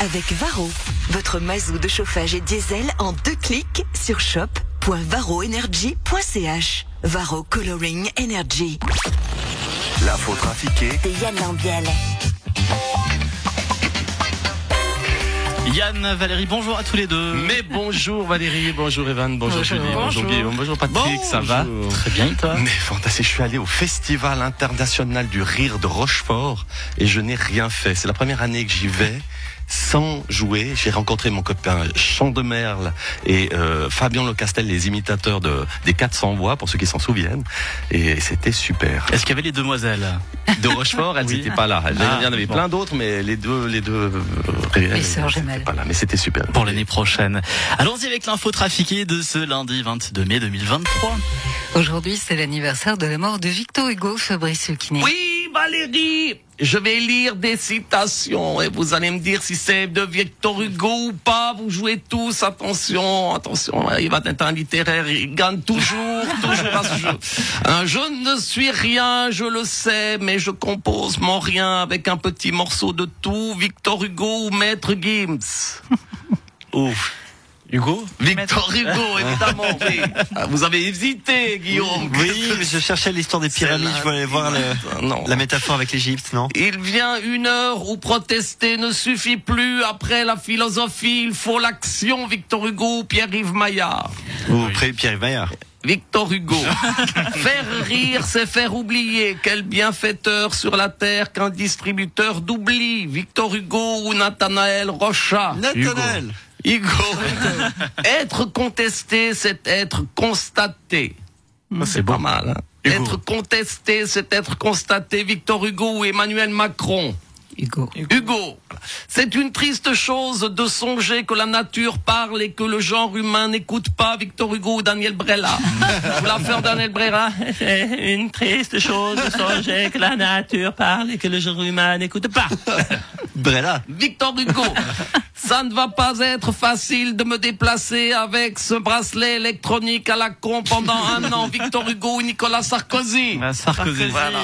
avec Varro. Votre mazou de chauffage et diesel en deux clics sur shop.varroenergy.ch. Varro Coloring Energy. L'info trafiquée De Yann Lambiel. Yann, Valérie, bonjour à tous les deux. Mais bonjour Valérie, bonjour Evan, bonjour, Bonjour. Julie, bonjour, Bonjour. Guillaume, bonjour Patrick, ça va Bonjour. Très bien, et toi? Mais fantastique, je suis allé au Festival international du rire de Rochefort et je n'ai rien fait. C'est la première année que j'y vais sans jouer. J'ai rencontré mon copain Chant de Merle et euh, Fabien Locastel, les imitateurs de, des 400 voix, pour ceux qui s'en souviennent. Et c'était super. Est-ce qu'il y avait les demoiselles? De Rochefort, elles Oui. n'étaient pas là. Il y Ah, en avait bon. plein d'autres, mais les deux, les deux, euh, réelles, sœurs elles pas là. Mais c'était super. pour l'année prochaine Allons-y avec l'info trafiquée de ce lundi 22 mai 2023. Aujourd'hui, c'est l'anniversaire de la mort de Victor Hugo, Fabrice Lucchini. Oui, Valérie, je vais lire des citations et vous allez me dire si c'est de Victor Hugo ou pas. Vous jouez tous, attention, attention, il va être un littéraire, il gagne toujours, toujours à ce jeu. Hein, je ne suis rien, je le sais, mais je compose mon rien avec un petit morceau de tout. Victor Hugo ou Maître Gims? Ouf. Hugo Victor Hugo, évidemment, oui. Ah, Vous avez hésité, Guillaume. Oui, mais je cherchais l'histoire des pyramides, je voulais voir le- Non. la métaphore avec l'Égypte, non? Il vient une heure où protester ne suffit plus. Après la philosophie, il faut l'action. Victor Hugo, Pierre-Yves Maillard. Ou près Pierre Maillard. Victor Hugo. faire rire, c'est faire oublier. Quel bienfaiteur sur la terre qu'un distributeur d'oubli. Victor Hugo ou Nathanaël Rocha. Nathanaël. Hugo. être contesté, c'est être constaté. C'est pas mal. hein. Être contesté, c'est être constaté. Victor Hugo ou Emmanuel Macron. Hugo. Hugo, c'est une triste chose de songer que la nature parle et que le genre humain n'écoute pas Victor Hugo ou Daniel Brella. Vous la faire Daniel Brella C'est une triste chose de songer que la nature parle et que le genre humain n'écoute pas. Brella. Victor Hugo, ça ne va pas être facile de me déplacer avec ce bracelet électronique à la con pendant un an. Victor Hugo ou Nicolas Sarkozy. Ah, Sarkozy. Voilà.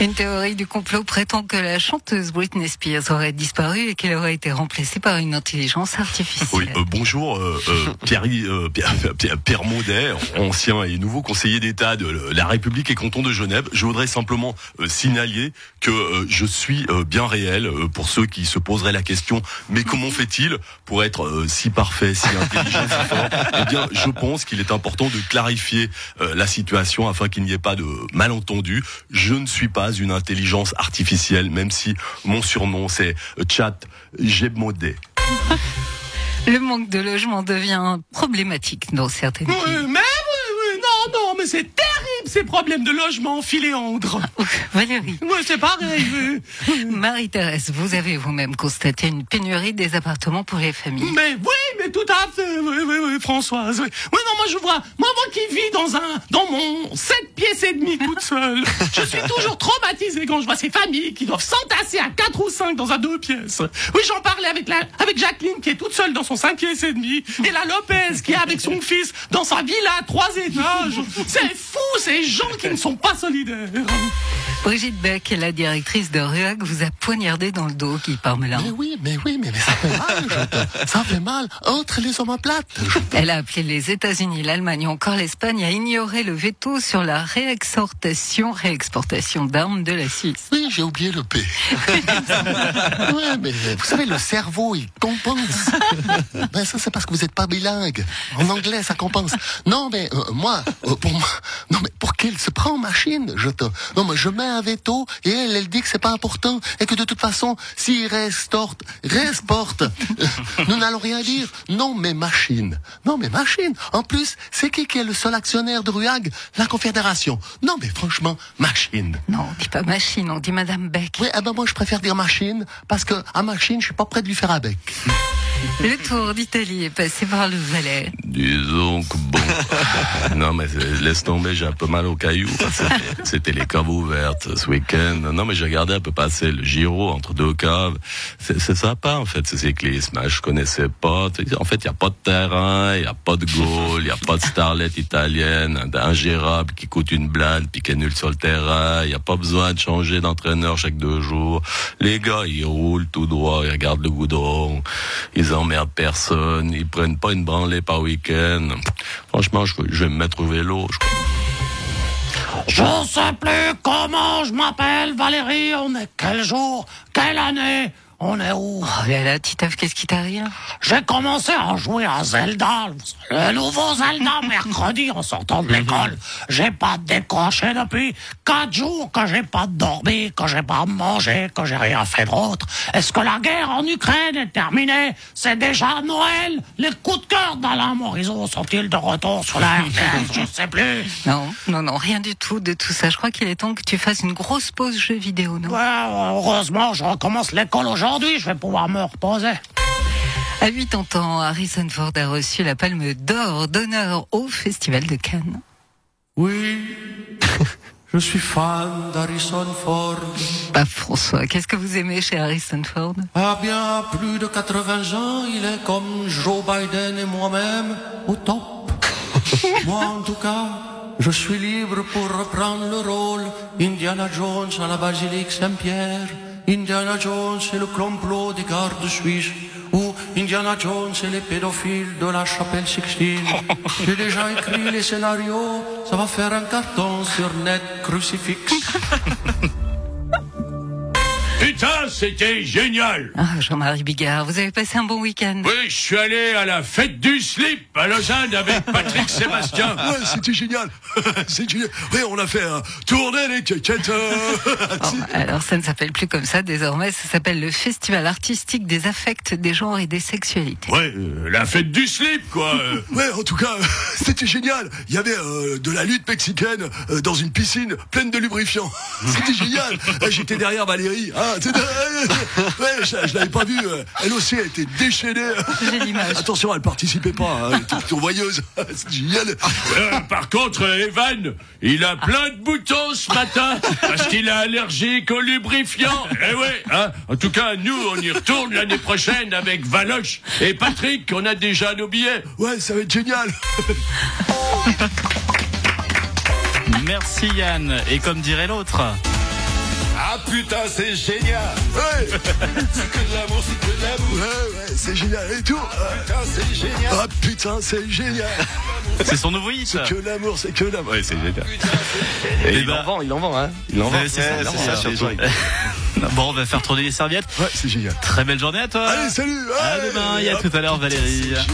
Une théorie du complot prétend que la chanteuse Britney Spears aurait disparu et qu'elle aurait été remplacée par une intelligence artificielle. Oui, euh, bonjour, euh, euh, Pierre, Pierre, Maudet, ancien et nouveau conseiller d'État de la République et canton de Genève. Je voudrais simplement signaler que je suis bien réel pour ceux qui se poseraient la question. Mais comment fait-il pour être si parfait, si intelligent, si fort? Eh bien, je pense qu'il est important de clarifier la situation afin qu'il n'y ait pas de malentendus. Je ne suis pas une intelligence artificielle, même si mon surnom c'est Chat Gebmaudet. Le manque de logement devient problématique dans certaines Oui, villes. mais oui, oui, non, non, mais c'est terrible ces problèmes de logement, Philéandre. Valérie, Oui, c'est pareil. oui. Marie-Thérèse, vous avez vous-même constaté une pénurie des appartements pour les familles. Mais oui, tout à fait, oui, oui, oui, Françoise. Oui, non, moi je vois, moi, qui vis dans un, dans mon 7 pièces et demi toute seule, je suis toujours traumatisé quand je vois ces familles qui doivent s'entasser à 4 ou 5 dans un 2 pièces. Oui, j'en parlais avec la, avec Jacqueline qui est toute seule dans son 5 pièces et demi, et la Lopez qui est avec son fils dans sa villa à 3 étages. C'est fou, ces gens qui ne sont pas solidaires. Brigitte Beck, la directrice de RUAG, vous a poignardé dans le dos, Guy Parmelin. Mais oui, mais oui, mais, mais ça fait mal, je- ça fait mal entre les omoplates. Je- Elle a appelé les États-Unis, l'Allemagne encore l'Espagne à ignorer le veto sur la réexportation, réexportation d'armes de la Suisse. Oui, j'ai oublié le P. ouais, mais vous savez, le cerveau, il compense. Ben ça, c'est parce que vous n'êtes pas bilingue. En anglais, ça compense. Non, mais euh, moi, euh, pour moi, qu'elle se prend en machine, je te, non, mais je mets un veto et elle, elle dit que c'est pas important et que de toute façon, s'il restorte, resporte, euh, nous n'allons rien dire. Non, mais machine. Non, mais machine. En plus, c'est qui qui est le seul actionnaire de Ruag? La Confédération. Non, mais franchement, machine. Non, on dit pas machine, on dit Madame Beck. Oui, eh ben moi je préfère dire machine parce que à machine je suis pas prêt de lui faire un bec. Le Tour d'Italie est passé par le Valais. Disons que bon. non, mais laisse tomber, j'ai un peu mal au caillou. C'était- C'était les caves ouvertes ce week-end. Non, mais j'ai regardé un peu passer le Giro entre deux caves. C'est sympa, en fait, ce cyclisme. hein. Je connaissais pas. En fait, il n'y a pas de terrain, il n'y a pas de goal, il n'y a pas de starlet italienne, ingérable qui coûte une blinde puis qui est nulle sur le terrain. Il n'y a pas besoin de changer d'entraîneur chaque deux jours. Les gars, ils roulent tout droit, ils regardent le goudron, ils emmerdent personne, ils prennent pas une branlée par week-end. Franchement, je, vais me mettre au vélo. je. Je sais plus comment je m'appelle, Valérie. On est quel jour Quelle année? On est où Oh là là, Titeuf, qu'est-ce qui t'arrive J'ai commencé à jouer à Zelda, le nouveau Zelda, mercredi en sortant de l'école. J'ai pas décroché depuis quatre jours que j'ai pas dormi, que j'ai pas mangé, que j'ai rien fait d'autre. Est-ce que la guerre en Ukraine est terminée? C'est déjà Noël Les coups de cœur d'Alain Morisot sont-ils de retour sur la RTS Je sais plus. Non, non, non, rien du tout de tout ça. Je crois qu'il est temps que tu fasses une grosse pause jeu vidéo, non? Ouais, heureusement, je recommence l'école aujourd'hui, je vais pouvoir me reposer. À 80 ans, Harrison Ford a reçu la palme d'or d'honneur au Festival de Cannes. Oui, je suis fan d'Harrison Ford. Bah François, qu'est-ce que vous aimez chez Harrison Ford? À bien plus de 80 ans, il est comme Joe Biden et moi-même, au top. Moi, en tout cas, je suis libre pour reprendre le rôle Indiana Jones à la basilique Saint-Pierre, Indiana Jones et le complot des gardes suisses, ou Indiana Jones et les pédophiles de la chapelle Sixtine. J'ai déjà écrit les scénarios, ça va faire un carton sur net crucifix. C'était génial Ah, Jean-Marie Bigard, vous avez passé un bon week-end Oui, je suis allé à la fête du slip à Lausanne avec Patrick Sébastien. Ouais, c'était génial. C'est génial. Oui, on a fait un tourner les quéquettes. Oh, alors ça ne s'appelle plus comme ça désormais, ça s'appelle le Festival artistique des affects, des genres et des sexualités. Ouais, euh, la fête du slip, quoi. euh. Ouais, en tout cas, c'était génial. Il y avait euh, de la lutte mexicaine euh, dans une piscine pleine de lubrifiants. C'était génial. Euh, J'étais derrière Valérie. Hein, ouais, je, je l'avais pas vue. euh, Elle aussi, elle était déchaînée. Attention, elle participait pas. hein, Elle était plutôt voyeuse. C'était génial. Euh, par contre, Evan, il a plein de boutons ce matin parce qu'il est allergique aux lubrifiants. Eh ouais, hein. En tout cas, nous, on y retourne l'année prochaine avec Valoche et Patrick. On a déjà nos billets. Ouais, ça va être génial. Merci Yann. Et comme dirait l'autre. Ah putain, c'est génial Ouais, C'est que de l'amour, c'est que de l'amour ouais, ouais, c'est génial et tout. Putain, c'est génial Ah putain, c'est génial. C'est son nouveau hit. Que l'amour, c'est que l'amour. Ouais, c'est génial. Et il en vend, il en vend, hein. Il en vend. C'est ça, Ouais, c'est c'est ça, ça, surtout. Bon, on va faire tourner les serviettes. Ouais, c'est génial. Très belle journée à toi. Allez, salut. À demain et à Ah, tout à l'heure, Valérie. c'est génial.